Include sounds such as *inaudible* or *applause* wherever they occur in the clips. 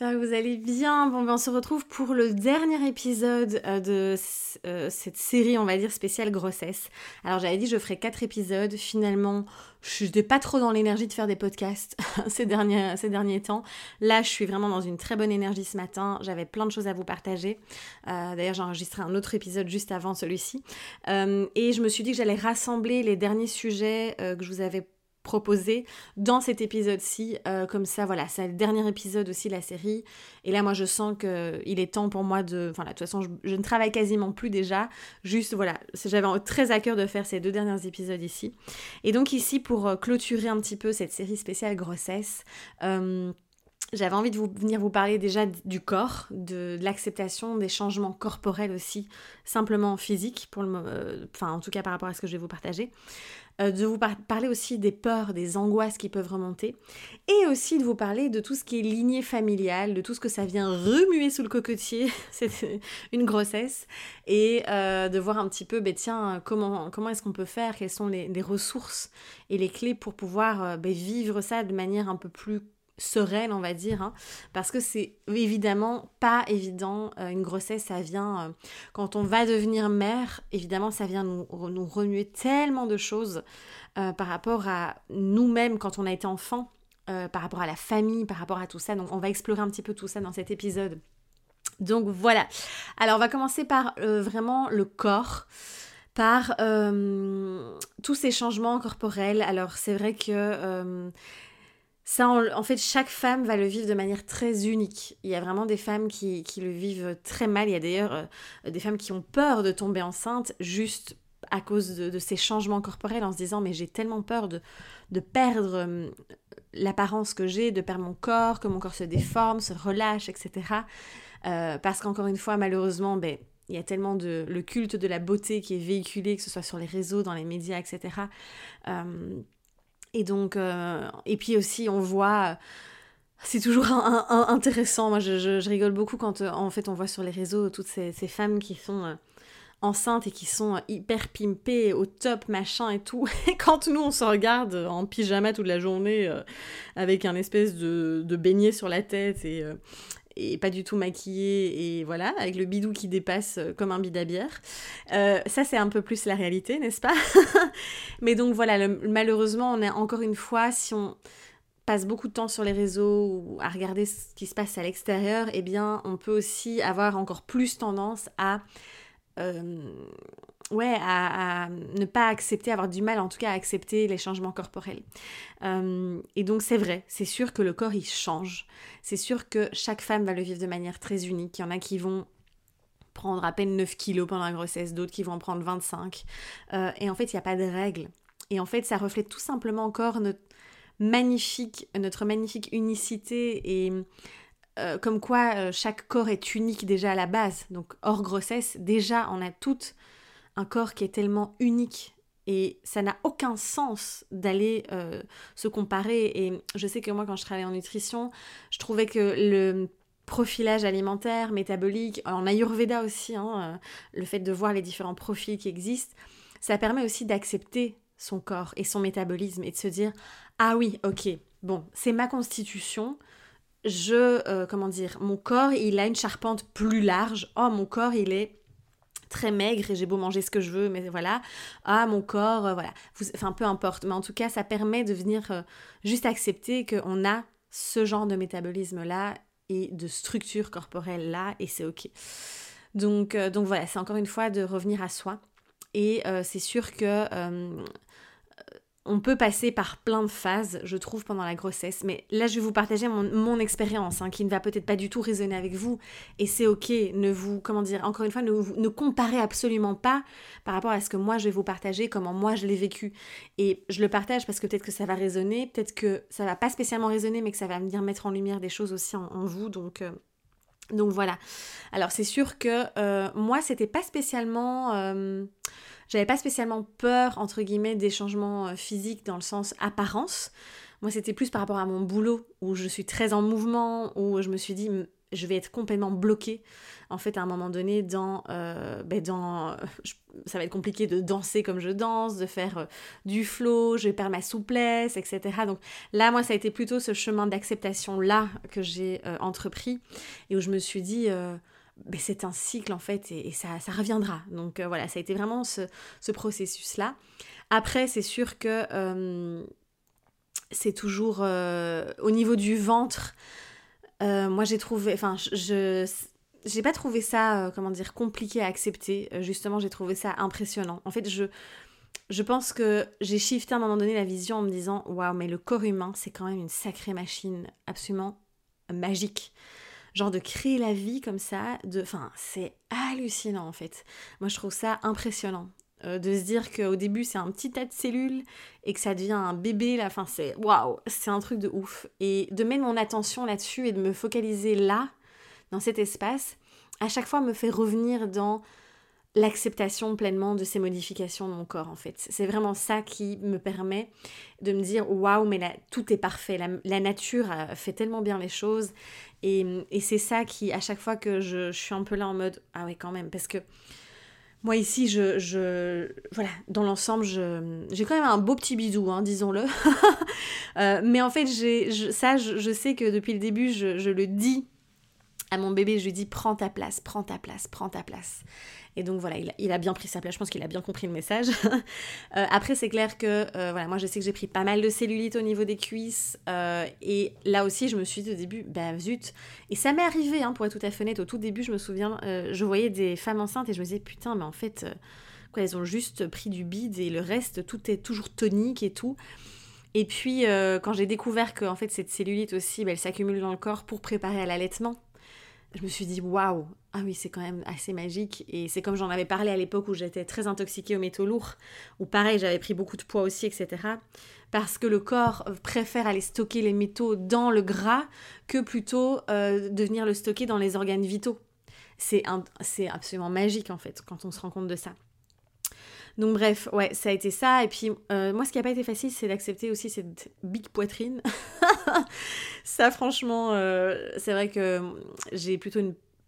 J'espère que vous allez bien. Bon, ben on se retrouve pour le dernier épisode euh, de euh, cette série, on va dire, spéciale grossesse. Alors j'avais dit je ferais quatre épisodes. Finalement, je n'étais pas trop dans l'énergie de faire des podcasts *laughs* ces, derniers, ces derniers temps. Là, je suis vraiment dans une très bonne énergie ce matin. J'avais plein de choses à vous partager. Euh, d'ailleurs, j'ai enregistré un autre épisode juste avant celui-ci. et je me suis dit que j'allais rassembler les derniers sujets que je vous avais proposé dans cet épisode-ci. Euh, comme ça, voilà, c'est le dernier épisode aussi de la série. Et là, moi, je sens qu'il est temps pour moi de... Enfin, de toute façon, je, ne travaille quasiment plus déjà. Juste, voilà, j'avais très à cœur de faire ces deux derniers épisodes ici. Et donc ici, pour euh, clôturer un petit peu cette série spéciale grossesse, euh, j'avais envie de vous, venir vous parler déjà du corps, de, l'acceptation des changements corporels aussi, simplement physiques, pour le, enfin en tout cas par rapport à ce que je vais vous partager. Euh, de vous parler aussi des peurs, des angoisses qui peuvent remonter, et aussi de vous parler de tout ce qui est lignée familiale, de tout ce que ça vient remuer sous le cocotier, *laughs* c'est une grossesse, et euh, de voir un petit peu, ben, tiens, comment, comment est-ce qu'on peut faire, quelles sont les, ressources et les clés pour pouvoir euh, ben, vivre ça de manière un peu plus sereine, on va dire, hein, parce que c'est évidemment pas évident. Euh, une grossesse, ça vient, euh, quand on va devenir mère, évidemment, ça vient nous, remuer tellement de choses euh, par rapport à nous-mêmes quand on a été enfant, par rapport à la famille, par rapport à tout ça. Donc, on va explorer un petit peu tout ça dans cet épisode. Donc, voilà. Alors, on va commencer par vraiment le corps par tous ces changements corporels. Alors c'est vrai que ça, en fait, chaque femme va le vivre de manière très unique. Il y a vraiment des femmes qui, le vivent très mal. Il y a d'ailleurs euh, des femmes qui ont peur de tomber enceinte juste à cause de, ces changements corporels en se disant mais j'ai tellement peur de, perdre euh, l'apparence que j'ai, de perdre mon corps, que mon corps se déforme, se relâche, etc. Euh, parce qu'encore une fois, malheureusement, ben, il y a tellement de le culte de la beauté qui est véhiculé, que ce soit sur les réseaux, dans les médias, etc. Et donc, euh, et puis aussi, on voit. C'est toujours intéressant. Moi, je, rigole beaucoup quand, euh, en fait, on voit sur les réseaux toutes ces, femmes qui sont euh, enceintes et qui sont hyper pimpées, au top, machin et tout. *laughs* Et quand nous, on se regarde en pyjama toute la journée, avec un espèce de, de beignet sur la tête et, et pas du tout maquillée et voilà, avec le bidou qui dépasse euh, comme un bidabière. Euh, ça, c'est un peu plus la réalité, n'est-ce pas? *laughs* Mais donc voilà, malheureusement, on est encore une fois, si on passe beaucoup de temps sur les réseaux ou à regarder ce qui se passe à l'extérieur, eh bien, on peut aussi avoir encore plus tendance à euh, ouais, à, ne pas accepter, avoir du mal en tout cas à accepter les changements corporels. Euh, et donc c'est vrai, c'est sûr que le corps il change. C'est sûr que chaque femme va le vivre de manière très unique. Il y en a qui vont prendre à peine 9 kilos pendant la grossesse, d'autres qui vont en prendre 25. Euh, et en fait, il n'y a pas de règle. Et en fait, ça reflète tout simplement encore notre magnifique, notre magnifique unicité et euh, comme quoi chaque corps est unique déjà à la base. Donc hors grossesse, déjà on a toutes un corps qui est tellement unique et ça n'a aucun sens d'aller euh, se comparer. Et je sais que moi, quand je travaillais en nutrition, je trouvais que le profilage alimentaire, métabolique, en Ayurveda aussi, hein, euh, le fait de voir les différents profils qui existent, ça permet aussi d'accepter son corps et son métabolisme et de se dire ah oui, ok, bon, c'est ma constitution. Je, euh, comment dire, mon corps, il a une charpente plus large. Oh, mon corps, il est très maigre et j'ai beau manger ce que je veux, mais voilà, ah mon corps, euh, voilà, enfin peu importe, mais en tout cas ça permet de venir euh, juste accepter qu'on a ce genre de métabolisme là et de structure corporelle là et c'est ok. Donc, euh, donc voilà, c'est encore une fois de revenir à soi. Et c'est sûr que on peut passer par plein de phases, je trouve, pendant la grossesse. Mais là, je vais vous partager mon, expérience, hein, qui ne va peut-être pas du tout résonner avec vous. Et c'est ok. Ne vous, comment dire, encore une fois, ne, comparez absolument pas par rapport à ce que moi je vais vous partager, comment moi je l'ai vécu. Et je le partage parce que peut-être que ça va résonner, peut-être que ça va pas spécialement résonner, mais que ça va venir mettre en lumière des choses aussi en, vous. Donc. Euh, donc voilà. Alors c'est sûr que euh, moi c'était pas spécialement euh, j'avais pas spécialement peur, entre guillemets, des changements euh, physiques dans le sens apparence. Moi, c'était plus par rapport à mon boulot, où je suis très en mouvement, où je me suis dit, je vais être complètement bloquée. En fait, à un moment donné, dans, euh, ben dans ça va être compliqué de danser comme je danse, de faire euh, du flow, je vais perdre ma souplesse, etc. Donc là, moi, ça a été plutôt ce chemin d'acceptation-là que j'ai entrepris et où je me suis dit, c'est un cycle en fait et, ça, reviendra. Donc euh, voilà, ça a été vraiment ce, processus-là. Après, c'est sûr que euh, c'est toujours euh, au niveau du ventre. moi, j'ai trouvé, enfin, je, j'ai pas trouvé ça, comment dire, compliqué à accepter. justement, j'ai trouvé ça impressionnant. En fait, je, je pense que j'ai shifté à un moment donné la vision en me disant, waouh, mais le corps humain, c'est quand même une sacrée machine, absolument magique genre de créer la vie comme ça, de, enfin, c'est hallucinant en fait. Moi, je trouve ça impressionnant. Euh, de se dire qu'au début c'est un petit tas de cellules et que ça devient un bébé, la fin c'est waouh, c'est un truc de ouf. Et de mettre mon attention là-dessus et de me focaliser là, dans cet espace, à chaque fois me fait revenir dans l'acceptation pleinement de ces modifications de mon corps en fait. C'est vraiment ça qui me permet de me dire waouh mais là, tout est parfait, la, nature fait tellement bien les choses et, c'est ça qui à chaque fois que je, suis un peu là en mode ah ouais quand même parce que moi ici je, voilà dans l'ensemble j'ai quand même un beau petit bidou hein, disons-le. *laughs* Euh, mais en fait j'ai ça je, sais que depuis le début je le dis à mon bébé, je lui dis prends ta place, prends ta place, prends ta place. Et donc voilà, il a, bien pris sa place, je pense qu'il a bien compris le message. *laughs* Euh, après, c'est clair que euh, voilà, moi je sais que j'ai pris pas mal de cellulite au niveau des cuisses. Euh, et là aussi, je me suis dit au début, bah zut. Et ça m'est arrivé, hein, pour être tout à fait honnête, au tout début, je me souviens, je voyais des femmes enceintes et je me disais, putain, mais en fait, quoi, elles ont juste pris du bide et le reste, tout est toujours tonique et tout. Et puis, quand j'ai découvert que en fait, cette cellulite aussi, bah, elle s'accumule dans le corps pour préparer à l'allaitement je me suis dit waouh, ah oui, c'est quand même assez magique. Et c'est comme j'en avais parlé à l'époque où j'étais très intoxiquée aux métaux lourds, où pareil, j'avais pris beaucoup de poids aussi, etc. Parce que le corps préfère aller stocker les métaux dans le gras que plutôt euh, de venir le stocker dans les organes vitaux. C'est absolument magique en fait quand on se rend compte de ça. Donc bref, ouais, ça a été ça. Et puis euh, moi, ce qui n'a pas été facile, c'est d'accepter aussi cette big poitrine. *laughs* *laughs* ça, franchement, euh, c'est vrai que j'ai plutôt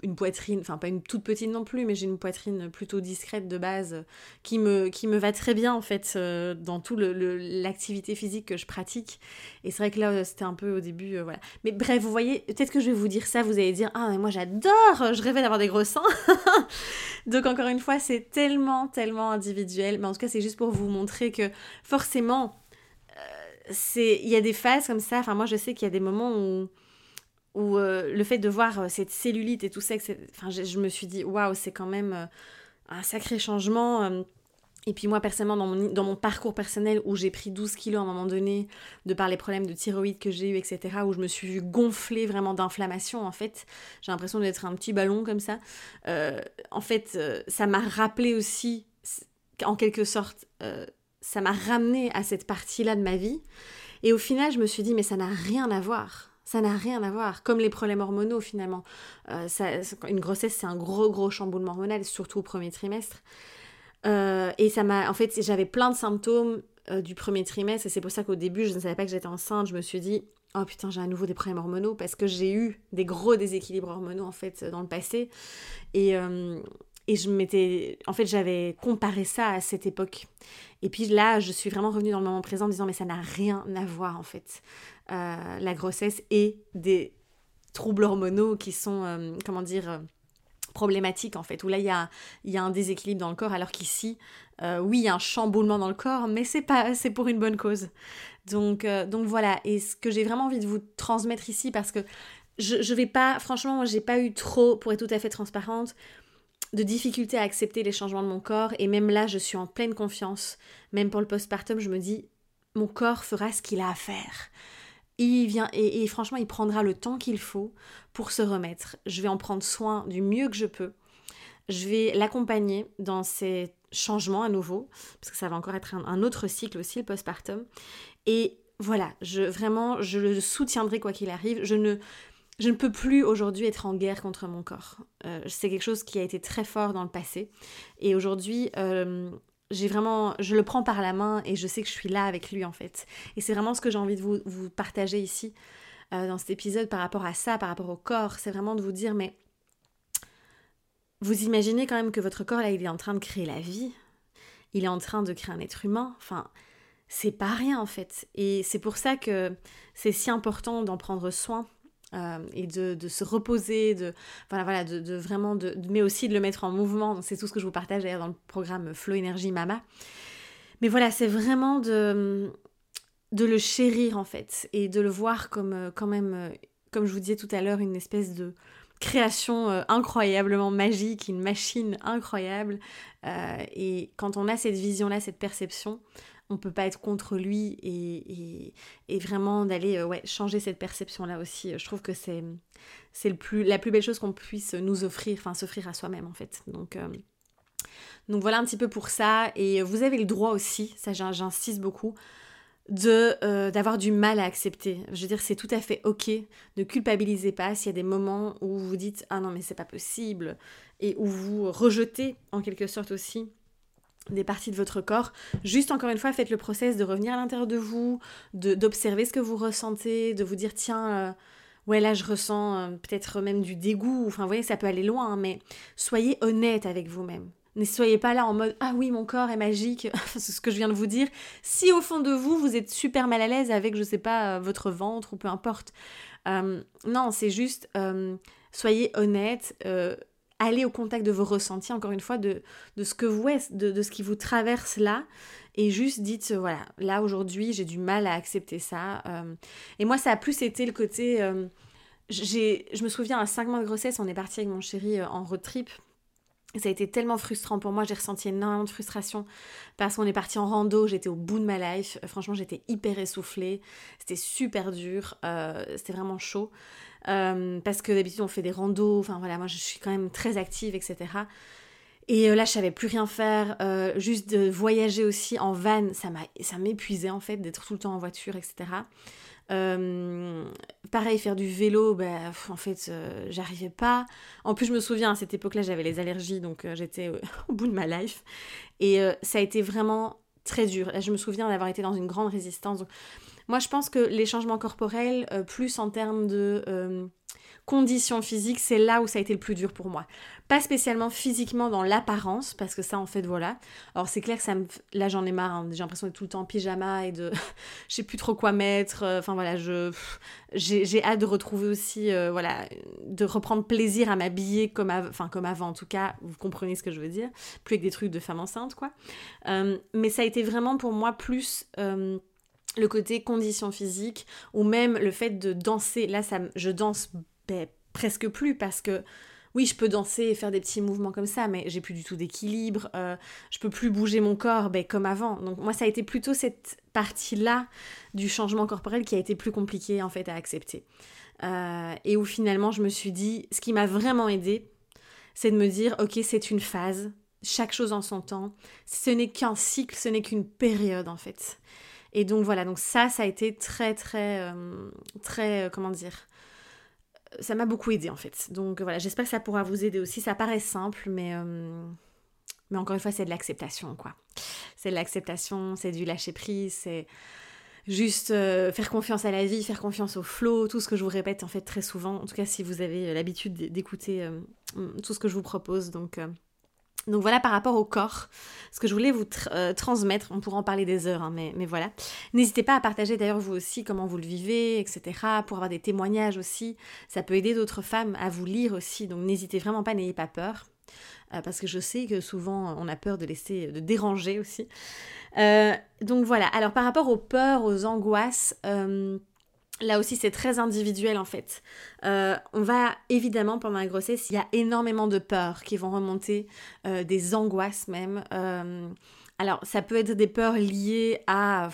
une poitrine, enfin pas une toute petite non plus, mais j'ai une poitrine plutôt discrète de base qui me, qui me va très bien en fait euh, dans tout l'activité physique que je pratique. Et c'est vrai que là c'était un peu au début, euh, voilà. Mais bref, vous voyez, peut-être que je vais vous dire ça, vous allez dire ah mais moi j'adore, je rêvais d'avoir des gros seins. *laughs* Donc encore une fois, c'est tellement tellement individuel, mais en tout cas c'est juste pour vous montrer que forcément c'est il y a des phases comme ça. Enfin moi je sais qu'il y a des moments où où euh, le fait de voir euh, cette cellulite et tout ça, enfin, je, me suis dit, waouh, c'est quand même euh, un sacré changement. Et puis moi, personnellement, dans mon, dans mon parcours personnel, où j'ai pris 12 kilos à un moment donné, de par les problèmes de thyroïde que j'ai eu, etc., où je me suis vue gonfler vraiment d'inflammation, en fait, j'ai l'impression d'être un petit ballon comme ça. en fait, ça m'a rappelé aussi, en quelque sorte, ça m'a ramené à cette partie-là de ma vie. Et au final, je me suis dit, mais ça n'a rien à voir ça n'a rien à voir. Comme les problèmes hormonaux, finalement. Euh, une grossesse, c'est un gros, gros chamboulement hormonal, surtout au premier trimestre. Euh, et ça m'a. En fait, j'avais plein de symptômes euh, du premier trimestre, et c'est pour ça qu'au début, je ne savais pas que j'étais enceinte. Je me suis dit, oh putain, j'ai à nouveau des problèmes hormonaux, parce que j'ai eu des gros déséquilibres hormonaux, en fait, dans le passé. Et. Et je m'étais. En fait, j'avais comparé ça à cette époque. Et puis là, je suis vraiment revenue dans le moment présent en disant, mais ça n'a rien à voir, en fait. Euh, la grossesse et des troubles hormonaux qui sont, euh, comment dire, euh, problématiques en fait, où là il y a, y a un déséquilibre dans le corps, alors qu'ici, oui, il y a un chamboulement dans le corps, mais c'est pas, c'est pour une bonne cause. Donc, donc voilà, et ce que j'ai vraiment envie de vous transmettre ici, parce que je, je vais pas, franchement, j'ai pas eu trop, pour être tout à fait transparente, de difficulté à accepter les changements de mon corps, et même là, je suis en pleine confiance. Même pour le postpartum, je me dis, mon corps fera ce qu'il a à faire. Il vient et, franchement, il prendra le temps qu'il faut pour se remettre. Je vais en prendre soin du mieux que je peux. Je vais l'accompagner dans ces changements à nouveau, parce que ça va encore être un, autre cycle aussi, le postpartum. Et voilà, je vraiment, je le soutiendrai quoi qu'il arrive. Je ne, je ne peux plus aujourd'hui être en guerre contre mon corps. Euh, c'est quelque chose qui a été très fort dans le passé. Et aujourd'hui, euh, j'ai vraiment, je le prends par la main et je sais que je suis là avec lui en fait. Et c'est vraiment ce que j'ai envie de vous, partager ici euh, dans cet épisode par rapport à ça, par rapport au corps. C'est vraiment de vous dire, mais vous imaginez quand même que votre corps là, il est en train de créer la vie. Il est en train de créer un être humain. Enfin, c'est pas rien en fait. Et c'est pour ça que c'est si important d'en prendre soin euh, et de, se reposer, de, voilà, voilà, de vraiment, de, mais aussi de le mettre en mouvement. C'est tout ce que je vous partage d'ailleurs dans le programme Flow Énergie Mama. Mais voilà, c'est vraiment de, de le chérir en fait et de le voir comme euh, quand même, euh, comme je vous disais tout à l'heure, une espèce de création incroyablement magique, une machine incroyable. et quand on a cette vision-là, cette perception, on peut pas être contre lui et, et, vraiment d'aller euh, changer cette perception-là aussi. Je trouve que c'est, c'est plus, la plus belle chose qu'on puisse nous offrir, enfin s'offrir à soi-même en fait. Donc, euh, voilà un petit peu pour ça. Et vous avez le droit aussi, ça j'insiste beaucoup, de euh, d'avoir du mal à accepter. Je veux dire, c'est tout à fait ok. Ne culpabilisez pas s'il y a des moments où vous dites ah non mais c'est pas possible et où vous rejetez en quelque sorte aussi des parties de votre corps. Juste encore une fois, faites le process de revenir à l'intérieur de vous, d'observer ce que vous ressentez, de vous dire tiens, euh, ouais là je ressens euh, peut-être même du dégoût, enfin vous voyez ça peut aller loin, hein, mais soyez honnête avec vous-même. Ne soyez pas là en mode ah oui mon corps est magique, *laughs* c'est ce que je viens de vous dire. Si au fond de vous vous êtes super mal à l'aise avec je sais pas euh, votre ventre ou peu importe, non c'est juste soyez honnête allez au contact de vos ressentis, encore une fois, de, de ce que vous êtes, de, ce qui vous traverse là, et juste dites, euh, voilà, là aujourd'hui j'ai du mal à accepter ça. Euh. et moi, ça a plus été le côté... Euh, je me souviens, à 5 mois de grossesse, on est parti avec mon chéri en road trip. Ça a été tellement frustrant pour moi, j'ai ressenti énormément de frustration parce qu'on est parti en rando, j'étais au bout de ma life, franchement j'étais hyper essoufflée, c'était super dur, c'était vraiment chaud. Euh, parce que d'habitude on fait des randos, enfin voilà, moi je suis quand même très active, etc. Et euh, là, je savais plus rien faire. Euh, juste de voyager aussi en van, ça m'épuisait en fait d'être tout le temps en voiture, etc. pareil, faire du vélo, bah, en fait, j'arrivais pas. En plus, je me souviens, à cette époque-là, j'avais les allergies, donc j'étais *laughs* au bout de ma life. Et ça a été vraiment très dur. Je me souviens d'avoir été dans une grande résistance. Moi, je pense que les changements corporels, euh, plus en termes de euh, conditions physiques, c'est là où ça a été le plus dur pour moi. Pas spécialement physiquement dans l'apparence, parce que ça, en fait, voilà. Alors, c'est clair que ça me... là, j'en ai marre. Hein. J'ai l'impression d'être tout le temps en pyjama et de... *laughs* je sais plus trop quoi mettre. Euh, enfin, voilà, je... J'ai hâte de retrouver aussi, voilà, de reprendre plaisir à m'habiller comme, enfin, comme avant, en tout cas. Vous comprenez ce que je veux dire. Plus avec des trucs de femme enceinte, quoi. mais ça a été vraiment pour moi plus le côté condition physique ou même le fait de danser. Là, ça, je danse ben, presque plus parce que oui, je peux danser et faire des petits mouvements comme ça, mais j'ai plus du tout d'équilibre. Euh, je peux plus bouger mon corps ben, comme avant. Donc moi, ça a été plutôt cette partie-là du changement corporel qui a été plus compliquée en fait à accepter. Euh, et où finalement, je me suis dit, ce qui m'a vraiment aidé, c'est de me dire, ok, c'est une phase, chaque chose en son temps. Ce n'est qu'un cycle, ce n'est qu'une période en fait. Et donc voilà, donc ça, ça a été très, très, euh, très, comment dire, ça m'a beaucoup aidé en fait. Donc voilà, j'espère que ça pourra vous aider aussi. Ça paraît simple, mais, euh, mais encore une fois, c'est de l'acceptation, quoi. C'est de l'acceptation, c'est du lâcher prise, c'est juste faire confiance à la vie, faire confiance au flow, tout ce que je vous répète en fait très souvent. En tout cas, si vous avez l'habitude d'écouter tout ce que je vous propose, donc donc voilà par rapport au corps, ce que je voulais vous euh, transmettre, on pourra en parler des heures, hein, mais, voilà. N'hésitez pas à partager d'ailleurs vous aussi comment vous le vivez, etc., pour avoir des témoignages aussi. Ça peut aider d'autres femmes à vous lire aussi, donc n'hésitez vraiment pas, n'ayez pas peur. Euh, parce que je sais que souvent on a peur de laisser, de déranger aussi. Euh, donc voilà, alors par rapport aux peurs, aux angoisses, Là aussi, c'est très individuel en fait. Euh, on va évidemment, pendant la grossesse, il y a énormément de peurs qui vont remonter, euh, des angoisses même. Euh, alors, ça peut être des peurs liées à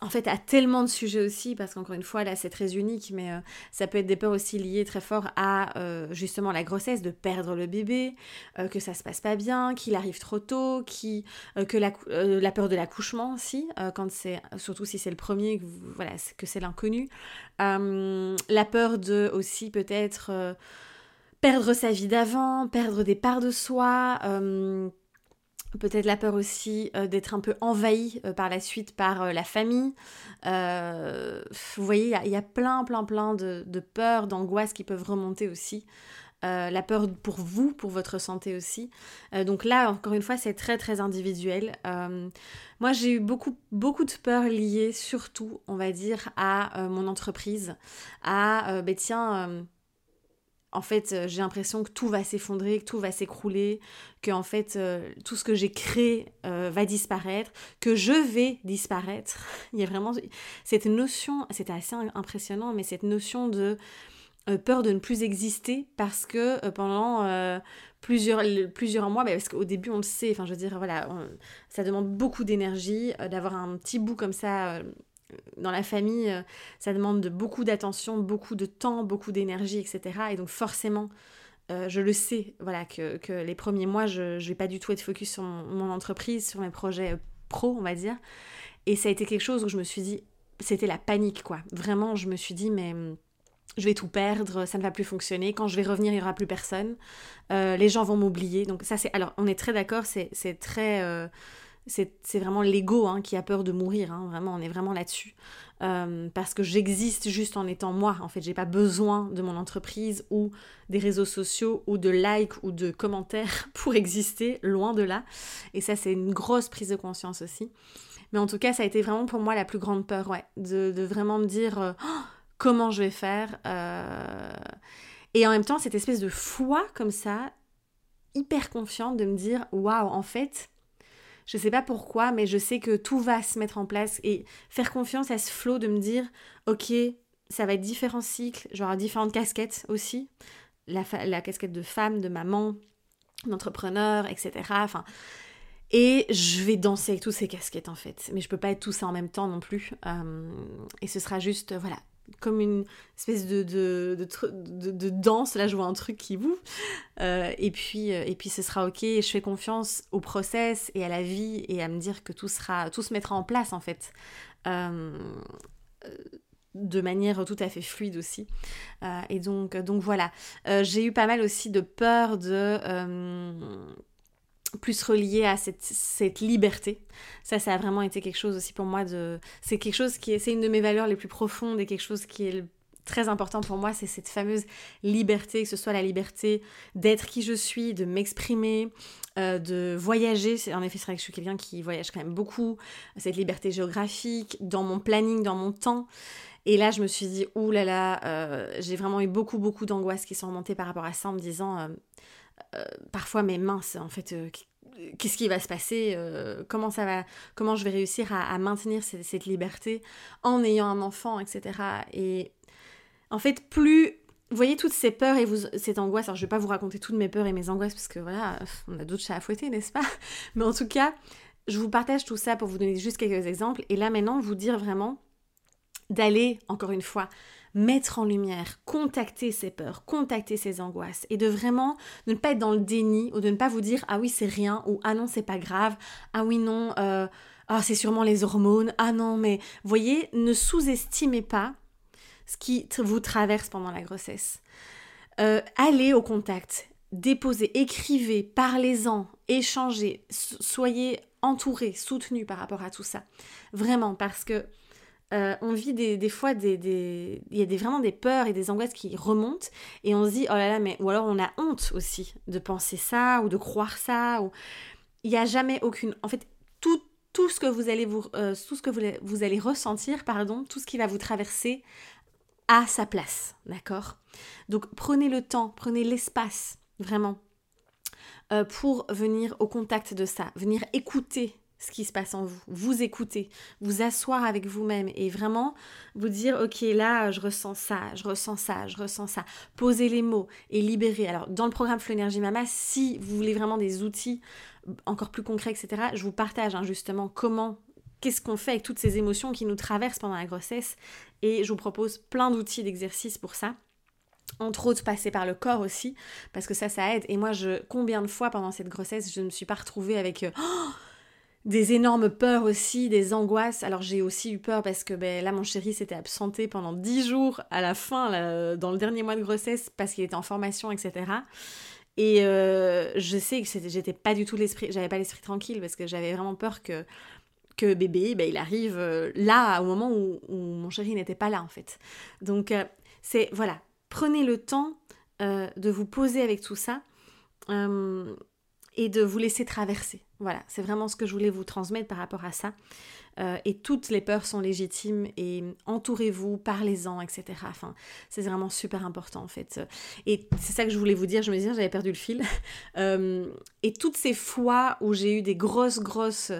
en fait, à tellement de sujets aussi, parce qu'encore une fois, là, c'est très unique, mais euh, ça peut être des peurs aussi liées très fort à euh, justement la grossesse, de perdre le bébé, euh, que ça se passe pas bien, qu'il arrive trop tôt, que la, la, peur de l'accouchement aussi, quand c'est, surtout si c'est le premier, que, voilà, que c'est l'inconnu. la peur de aussi peut-être perdre sa vie d'avant, perdre des parts de soi Peut-être la peur aussi euh, d'être un peu envahi euh, par la suite par euh, la famille. vous voyez, il y, a plein, plein, plein de, de peurs, d'angoisses qui peuvent remonter aussi. la peur pour vous, pour votre santé aussi. donc là, encore une fois, c'est très, très individuel. moi, j'ai eu beaucoup, beaucoup de peurs liées surtout, on va dire, à mon entreprise, à, ben tiens en fait, euh, j'ai l'impression que tout va s'effondrer, que tout va s'écrouler, que en fait, euh, tout ce que j'ai créé euh, va disparaître, que je vais disparaître. *laughs* Il y a vraiment cette notion, c'était assez impressionnant, mais cette notion de peur de ne plus exister parce que pendant plusieurs, plusieurs mois, bah, parce qu'au début, on le sait, enfin, je veux dire, voilà, ça demande beaucoup d'énergie d'avoir un petit bout comme ça dans la famille, euh, ça demande beaucoup d'attention, beaucoup de temps, beaucoup d'énergie, etc. Et donc forcément, euh, je le sais, voilà, que, les premiers mois, je ne vais pas du tout être focus sur mon, entreprise, sur mes projets euh, pro, on va dire. Et ça a été quelque chose où je me suis dit, c'était la panique, quoi. Vraiment, je me suis dit, mais hum, je vais tout perdre, ça ne va plus fonctionner. Quand je vais revenir, il n'y aura plus personne. les gens vont m'oublier. Donc ça, c'est... Alors, on est très d'accord, c'est, très c'est vraiment l'ego hein, qui a peur de mourir, hein. vraiment, on est vraiment là-dessus. Euh, parce que j'existe juste en étant moi, en fait, j'ai pas besoin de mon entreprise ou des réseaux sociaux ou de likes ou de commentaires *laughs* pour exister, loin de là. Et ça, c'est une grosse prise de conscience aussi. Mais en tout cas, ça a été vraiment pour moi la plus grande peur, ouais, de, vraiment me dire euh, oh, comment je vais faire. Euh. Et en même temps, cette espèce de foi comme ça, hyper confiante de me dire waouh, en fait, je sais pas pourquoi, mais je sais que tout va se mettre en place et faire confiance à ce flot de me dire, ok, ça va être différents cycles, j'aurai différentes casquettes aussi. La, casquette de femme, de maman, d'entrepreneur, etc. Et je vais danser avec toutes ces casquettes en fait. Mais je peux pas être tout ça en même temps non plus. Euh, et ce sera juste, voilà, comme une espèce de, de, de, de, danse. Là, je vois un truc qui vous. Euh, et, puis, euh, et puis, ce sera OK. je fais confiance au process et à la vie et à me dire que tout, sera, tout se mettra en place, en fait. Euh, de manière tout à fait fluide aussi. et donc, donc voilà. J'ai eu pas mal aussi de peur de plus relié à cette, liberté. Ça, ça a vraiment été quelque chose aussi pour moi de... C'est quelque chose qui est... C'est une de mes valeurs les plus profondes et quelque chose qui est très important pour moi, c'est cette fameuse liberté, que ce soit la liberté d'être qui je suis, de m'exprimer, euh, de voyager. En effet, c'est vrai que je suis quelqu'un qui voyage quand même beaucoup. Cette liberté géographique, dans mon planning, dans mon temps. Et là, je me suis dit, ouh là là, euh, j'ai vraiment eu beaucoup, beaucoup d'angoisses qui sont remontées par rapport à ça en me disant, euh, euh, parfois mes minces en fait euh, qu'est-ce qui va se passer euh, comment ça va comment je vais réussir à, maintenir cette, liberté en ayant un enfant etc et en fait plus vous voyez toutes ces peurs et cette angoisse alors je vais pas vous raconter toutes mes peurs et mes angoisses parce que voilà on a d'autres chats à fouetter n'est-ce pas? Mais en tout cas je vous partage tout ça pour vous donner juste quelques exemples. Et là maintenant vous dire vraiment d'aller encore une fois mettre en lumière, contacter ses peurs, contacter ses angoisses et de vraiment ne pas être dans le déni ou de ne pas vous dire ah oui c'est rien ou ah non c'est pas grave, ah oui non, euh, ah c'est sûrement les hormones, ah non mais voyez, ne sous-estimez pas ce qui vous traverse pendant la grossesse. Euh, allez au contact, déposez, écrivez, parlez-en, échangez, soyez entourés, soutenus par rapport à tout ça. Vraiment, parce que euh, on vit des, fois des, il y a des, vraiment des peurs et des angoisses qui remontent et on se dit oh là là mais ou alors on a honte aussi de penser ça ou de croire ça ou il n'y a jamais aucune en fait tout, tout ce que vous allez vous euh, tout ce que vous, vous, allez ressentir pardon tout ce qui va vous traverser a sa place d'accord? Donc prenez le temps prenez l'espace vraiment euh, pour venir au contact de ça venir écouter ce qui se passe en vous, vous écouter, vous asseoir avec vous-même et vraiment vous dire ok là je ressens ça, je ressens ça, je ressens ça, poser les mots et libérer. Alors dans le programme Flow Energy Mama, si vous voulez vraiment des outils encore plus concrets, etc., je vous partage hein, justement comment qu'est-ce qu'on fait avec toutes ces émotions qui nous traversent pendant la grossesse. Et je vous propose plein d'outils d'exercices pour ça. Entre autres, passer par le corps aussi, parce que ça, ça aide. Et moi, je, combien de fois pendant cette grossesse, je ne me suis pas retrouvée avec euh, des énormes peurs aussi, des angoisses. Alors j'ai aussi eu peur parce que ben, là, mon chéri s'était absenté pendant 10 jours à la fin, dans le dernier mois de grossesse, parce qu'il était en formation, etc. Et euh, je sais que j'étais pas du tout l'esprit, j'avais pas l'esprit tranquille parce que j'avais vraiment peur que que bébé, ben, il arrive euh, là au moment où, mon chéri n'était pas là en fait. Donc euh, c'est voilà, prenez le temps de vous poser avec tout ça et de vous laisser traverser. Voilà, c'est vraiment ce que je voulais vous transmettre par rapport à ça. Euh, et toutes les peurs sont légitimes et entourez-vous, parlez-en, etc. Enfin, c'est vraiment super important en fait. Et c'est ça que je voulais vous dire. Je me disais, j'avais perdu le fil. *laughs* Euh, et toutes ces fois où j'ai eu des grosses, grosses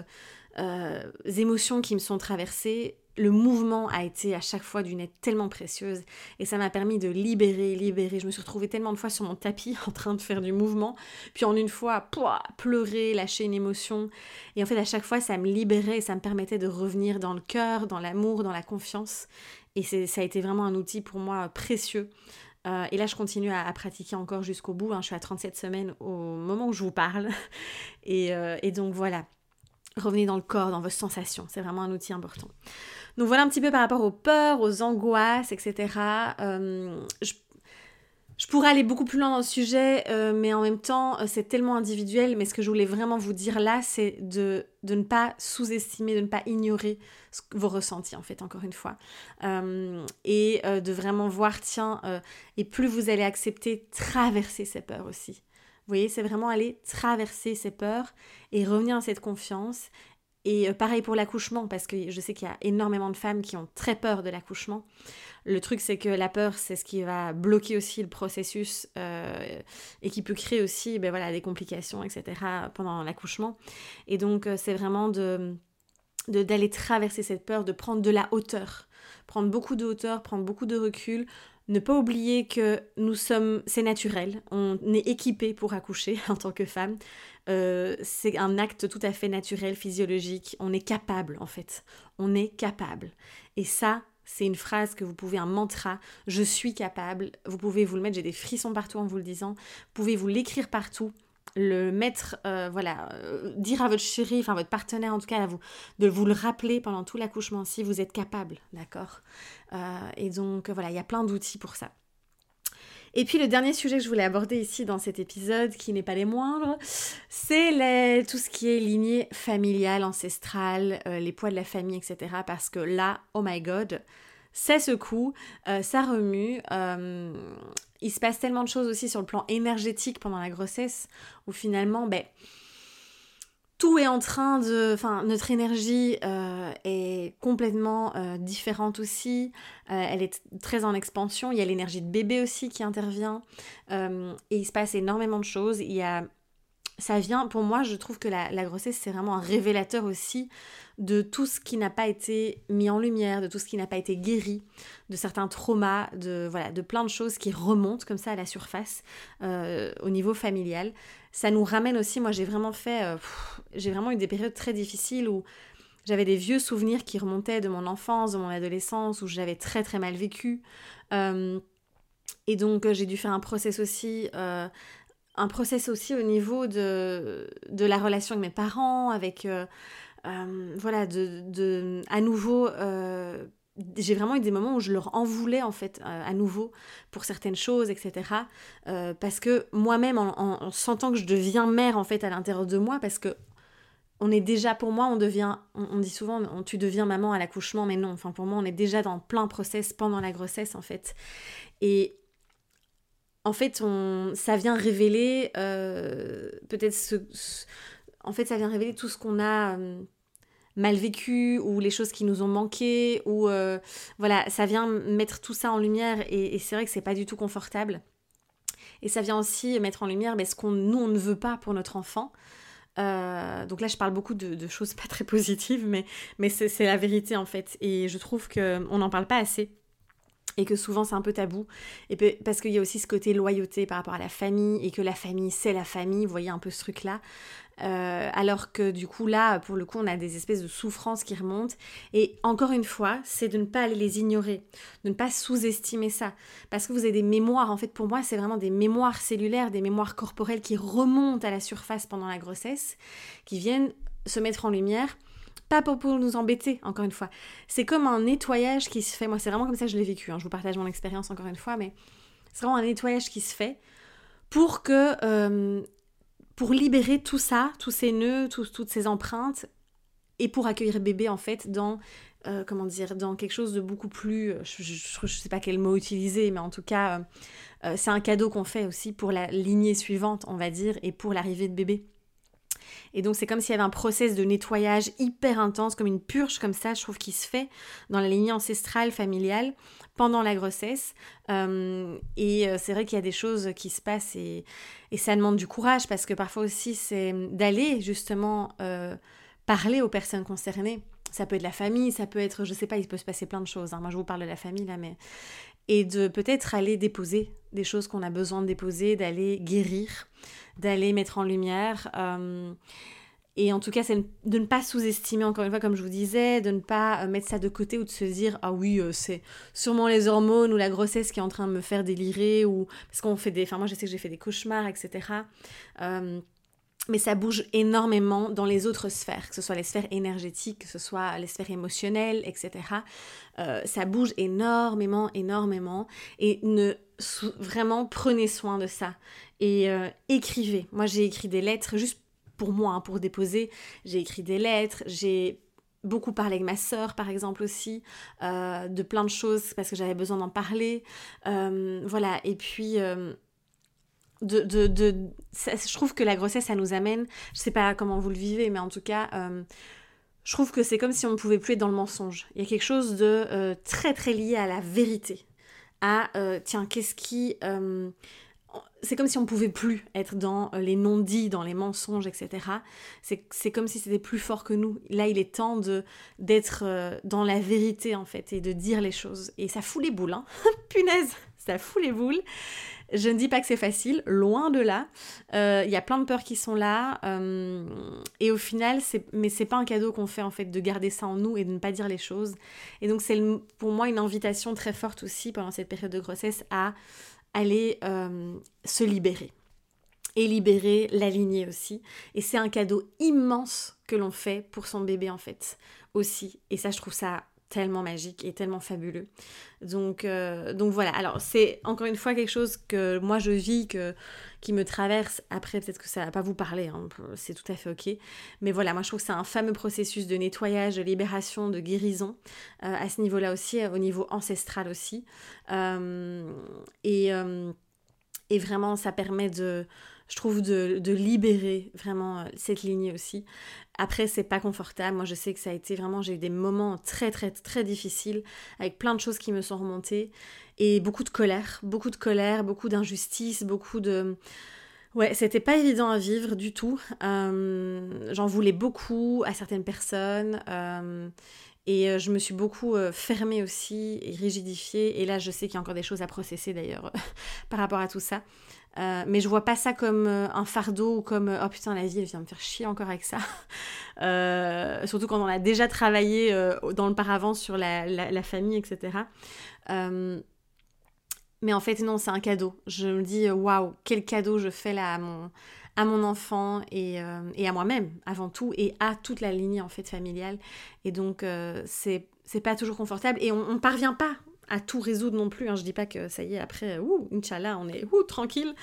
euh, émotions qui me sont traversées, le mouvement a été à chaque fois d'une aide tellement précieuse et ça m'a permis de libérer, libérer. Je me suis retrouvée tellement de fois sur mon tapis *laughs* en train de faire du mouvement, puis en une fois, pouah, pleurer, lâcher une émotion. Et en fait, à chaque fois, ça me libérait ça me permettait de revenir dans le cœur, dans l'amour, dans la confiance. Et ça a été vraiment un outil pour moi précieux. Euh, et là, je continue à, pratiquer encore jusqu'au bout. Hein. Je suis à 37 semaines au moment où je vous parle. *laughs* et, euh, et donc voilà, revenez dans le corps, dans vos sensations. C'est vraiment un outil important. Donc voilà un petit peu par rapport aux peurs, aux angoisses, etc. Euh, je, pourrais aller beaucoup plus loin dans le sujet, euh, mais en même temps, euh, c'est tellement individuel. Mais ce que je voulais vraiment vous dire là, c'est de, de, ne pas sous-estimer, de ne pas ignorer vos ressentis, en fait, encore une fois. et de vraiment voir, tiens, et plus vous allez accepter, traverser ces peurs aussi. Vous voyez, c'est vraiment aller traverser ces peurs et revenir à cette confiance et euh, pareil pour l'accouchement, parce que je sais qu'il y a énormément de femmes qui ont très peur de l'accouchement. Le truc, c'est que la peur, c'est ce qui va bloquer aussi le processus euh, et qui peut créer aussi ben voilà, des complications, etc. pendant l'accouchement. Et donc, euh, c'est vraiment de d'aller traverser cette peur, de prendre de la hauteur, prendre beaucoup de hauteur, prendre beaucoup de recul, ne pas oublier que nous sommes, c'est naturel, on est équipé pour accoucher *laughs* en tant que femme. Euh, c'est un acte tout à fait naturel, physiologique. On est capable en fait. On est capable. Et ça, c'est une phrase que vous pouvez, un mantra, je suis capable. Vous pouvez vous le mettre, j'ai des frissons partout en vous le disant. Vous pouvez vous l'écrire partout le mettre, euh, voilà, euh, dire à votre chéri, enfin votre partenaire en tout cas, à vous, de vous le rappeler pendant tout l'accouchement si vous êtes capable, d'accord? Euh, Et donc voilà, il y a plein d'outils pour ça. Et puis le dernier sujet que je voulais aborder ici dans cet épisode, qui n'est pas les moindres, c'est tout ce qui est lignée familiale, ancestrale, les poids de la famille, etc. Parce que là, oh my god, ça secoue, ça remue il se passe tellement de choses aussi sur le plan énergétique pendant la grossesse, où finalement, ben, tout est en train de... Enfin, notre énergie euh, est complètement euh, différente aussi. Euh, elle est très en expansion. Il y a l'énergie de bébé aussi qui intervient. et il se passe énormément de choses. Il y a ça vient, pour moi, je trouve que la, grossesse, c'est vraiment un révélateur aussi de tout ce qui n'a pas été mis en lumière, de tout ce qui n'a pas été guéri, de certains traumas, de, voilà, de plein de choses qui remontent comme ça à la surface euh, au niveau familial. Ça nous ramène aussi, moi j'ai vraiment fait, euh, j'ai vraiment eu des périodes très difficiles où j'avais des vieux souvenirs qui remontaient de mon enfance, de mon adolescence, où j'avais très très mal vécu. Euh, et donc j'ai dû faire un process aussi un process aussi au niveau de, de la relation avec mes parents, avec... Euh, euh, voilà, de, de, à nouveau... Euh, j'ai vraiment eu des moments où je leur en voulais en fait à nouveau pour certaines choses, etc. parce que moi-même, en, sentant que je deviens mère en fait à l'intérieur de moi, parce que on est déjà, pour moi, on devient, on, dit souvent, tu deviens maman à l'accouchement, mais non, enfin pour moi, on est déjà dans plein process pendant la grossesse en fait. Et en fait, ça vient révéler euh, peut-être En fait, ça vient révéler tout ce qu'on a euh, mal vécu ou les choses qui nous ont manqué ou euh, voilà, ça vient mettre tout ça en lumière et, c'est vrai que c'est pas du tout confortable. Et ça vient aussi mettre en lumière ben, ce qu'on nous on ne veut pas pour notre enfant. donc là, je parle beaucoup de, de, choses pas très positives, mais, mais c'est la vérité en fait. Et je trouve qu'on n'en parle pas assez. Et que souvent c'est un peu tabou, et parce qu'il y a aussi ce côté loyauté par rapport à la famille, et que la famille c'est la famille, vous voyez un peu ce truc-là. Euh, alors que du coup là, pour le coup, on a des espèces de souffrances qui remontent. Et encore une fois, c'est de ne pas les ignorer, de ne pas sous-estimer ça. Parce que vous avez des mémoires, en fait pour moi, c'est vraiment des mémoires cellulaires, des mémoires corporelles qui remontent à la surface pendant la grossesse, qui viennent se mettre en lumière pas pour, nous embêter, encore une fois. C'est comme un nettoyage qui se fait. Moi, c'est vraiment comme ça que je l'ai vécu. Hein. Je vous partage mon expérience encore une fois, mais c'est vraiment un nettoyage qui se fait pour que. Euh, pour libérer tout ça, tous ces nœuds, toutes ces empreintes, et pour accueillir bébé, en fait, dans. Euh, comment dire, dans quelque chose de beaucoup plus, euh, je ne sais pas quel mot utiliser, mais en tout cas, c'est un cadeau qu'on fait aussi pour la lignée suivante, on va dire, et pour l'arrivée de bébé. Et donc c'est comme s'il y avait un process de nettoyage hyper intense, comme une purge comme ça, je trouve, qui se fait dans la lignée ancestrale familiale pendant la grossesse. Euh, et euh, c'est vrai qu'il y a des choses qui se passent et, ça demande du courage parce que parfois aussi c'est d'aller justement euh, parler aux personnes concernées. Ça peut être la famille, ça peut être, je sais pas, il peut se passer plein de choses. Hein. Moi je vous parle de la famille là, mais et de peut-être aller déposer des choses qu'on a besoin de déposer, d'aller guérir, d'aller mettre en lumière. Euh, et en tout cas, c'est de ne pas sous-estimer, encore une fois, comme je vous disais, de ne pas euh, mettre ça de côté ou de se dire Ah oui, euh, c'est sûrement les hormones ou la grossesse qui est en train de me faire délirer, ou parce qu'on fait des. Enfin, moi, je sais que j'ai fait des cauchemars, etc mais ça bouge énormément dans les autres sphères, que ce soit les sphères énergétiques, que ce soit les sphères émotionnelles, etc. Euh, ça bouge énormément, énormément. Et ne vraiment prenez soin de ça. Et euh, écrivez. Moi, j'ai écrit des lettres juste pour moi, hein, pour déposer. J'ai écrit des lettres. J'ai beaucoup parlé avec ma sœur, par exemple, aussi, euh, de plein de choses parce que j'avais besoin d'en parler. voilà. Et puis de, de, de je trouve que la grossesse, ça nous amène, je sais pas comment vous le vivez, mais en tout cas, euh, je trouve que c'est comme si on ne pouvait plus être dans le mensonge. Il y a quelque chose de euh, très très lié à la vérité. À, euh, tiens, qu'est-ce qui... c'est comme si on ne pouvait plus être dans les non-dits, dans les mensonges, etc. C'est comme si c'était plus fort que nous. Là, il est temps d'être dans la vérité, en fait, et de dire les choses. Et ça fout les boules, hein *laughs* Punaise, ça fout les boules. Je ne dis pas que c'est facile, loin de là. Euh, il y a plein de peurs qui sont là. Euh, et au final, mais c'est pas un cadeau qu'on fait en fait de garder ça en nous et de ne pas dire les choses. Et donc c'est pour moi une invitation très forte aussi pendant cette période de grossesse à aller euh, se libérer. Et libérer la lignée aussi. Et c'est un cadeau immense que l'on fait pour son bébé en fait aussi. Et ça, je trouve ça tellement magique et tellement fabuleux. Donc, euh, donc voilà, alors c'est encore une fois quelque chose que moi je vis, que, qui me traverse. Après, peut-être que ça va pas vous parler, hein, c'est tout à fait ok. Mais voilà, moi je trouve que c'est un fameux processus de nettoyage, de libération, de guérison, euh, à ce niveau-là aussi, au niveau ancestral aussi. Euh, et vraiment, ça permet de je trouve, de, libérer vraiment cette lignée aussi. Après, c'est pas confortable. Moi, je sais que ça a été vraiment, j'ai eu des moments très, très, très difficiles avec plein de choses qui me sont remontées et beaucoup de colère, beaucoup de colère, beaucoup d'injustice, beaucoup de. Ouais, c'était pas évident à vivre du tout. Euh, j'en voulais beaucoup à certaines personnes. Euh, et euh, je me suis beaucoup fermée aussi et rigidifiée. Et là, je sais qu'il y a encore des choses à processer d'ailleurs *laughs* par rapport à tout ça. Euh, mais je vois pas ça comme euh, un fardeau ou comme euh, oh putain la vie elle vient me faire chier encore avec ça. *laughs* surtout quand on a déjà travaillé dans le paravent sur la, la, famille, etc. mais en fait non, c'est un cadeau. Je me dis waouh, quel cadeau je fais là à mon, à mon enfant et, et à moi-même avant tout et à toute la lignée en fait familiale. Et donc c'est c'est pas toujours confortable et on, on parvient pas à tout résoudre non plus. Hein. Je dis pas que ça y est, après, ouh, Inch'Allah, on est ouh, tranquille.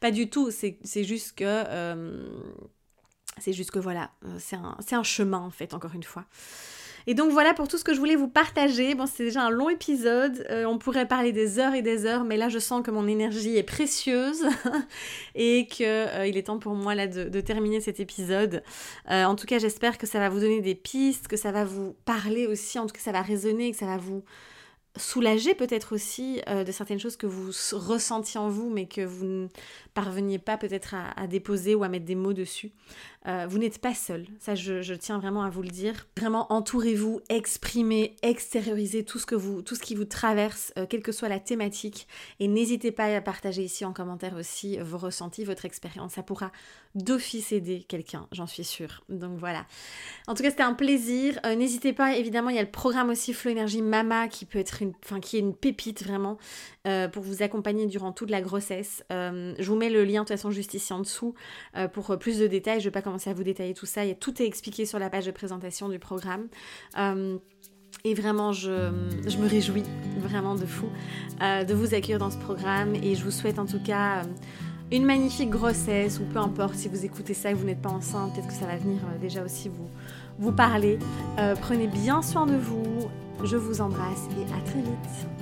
Pas du tout. C'est juste que. Euh, c'est juste que voilà, euh, c'est un, un, chemin en fait, encore une fois. Et donc voilà pour tout ce que je voulais vous partager. Bon, c'est déjà un long épisode. Euh, on pourrait parler des heures et des heures, mais là je sens que mon énergie est précieuse *laughs* et qu'il il est temps pour moi là de terminer cet épisode. en tout cas, j'espère que ça va vous donner des pistes, que ça va vous parler aussi, en tout cas ça va résonner, que ça va vous soulager peut-être aussi euh, de certaines choses que vous ressentiez en vous mais que vous ne parveniez pas peut-être à, déposer ou à mettre des mots dessus. Euh, vous n'êtes pas seul, ça je, tiens vraiment à vous le dire. Vraiment entourez-vous, exprimez, extériorisez tout ce, que vous, tout ce qui vous traverse, euh, quelle que soit la thématique et n'hésitez pas à partager ici en commentaire aussi vos ressentis, votre expérience. Ça pourra d'office aider quelqu'un, j'en suis sûre. Donc voilà. En tout cas c'était un plaisir. n'hésitez pas, évidemment il y a le programme aussi Flow Energy Mama qui peut être enfin qui est une pépite vraiment euh, pour vous accompagner durant toute la grossesse. Euh, je vous mets le lien de toute façon juste ici en dessous euh, pour plus de détails. Je vais pas commencer à vous détailler tout ça. Tout est expliqué sur la page de présentation du programme. Et vraiment, je, me réjouis vraiment de fou de vous accueillir dans ce programme. Et je vous souhaite en tout cas une magnifique grossesse, ou peu importe si vous écoutez ça et vous n'êtes pas enceinte, peut-être que ça va venir déjà aussi vous parler. prenez bien soin de vous. Je vous embrasse et à très vite.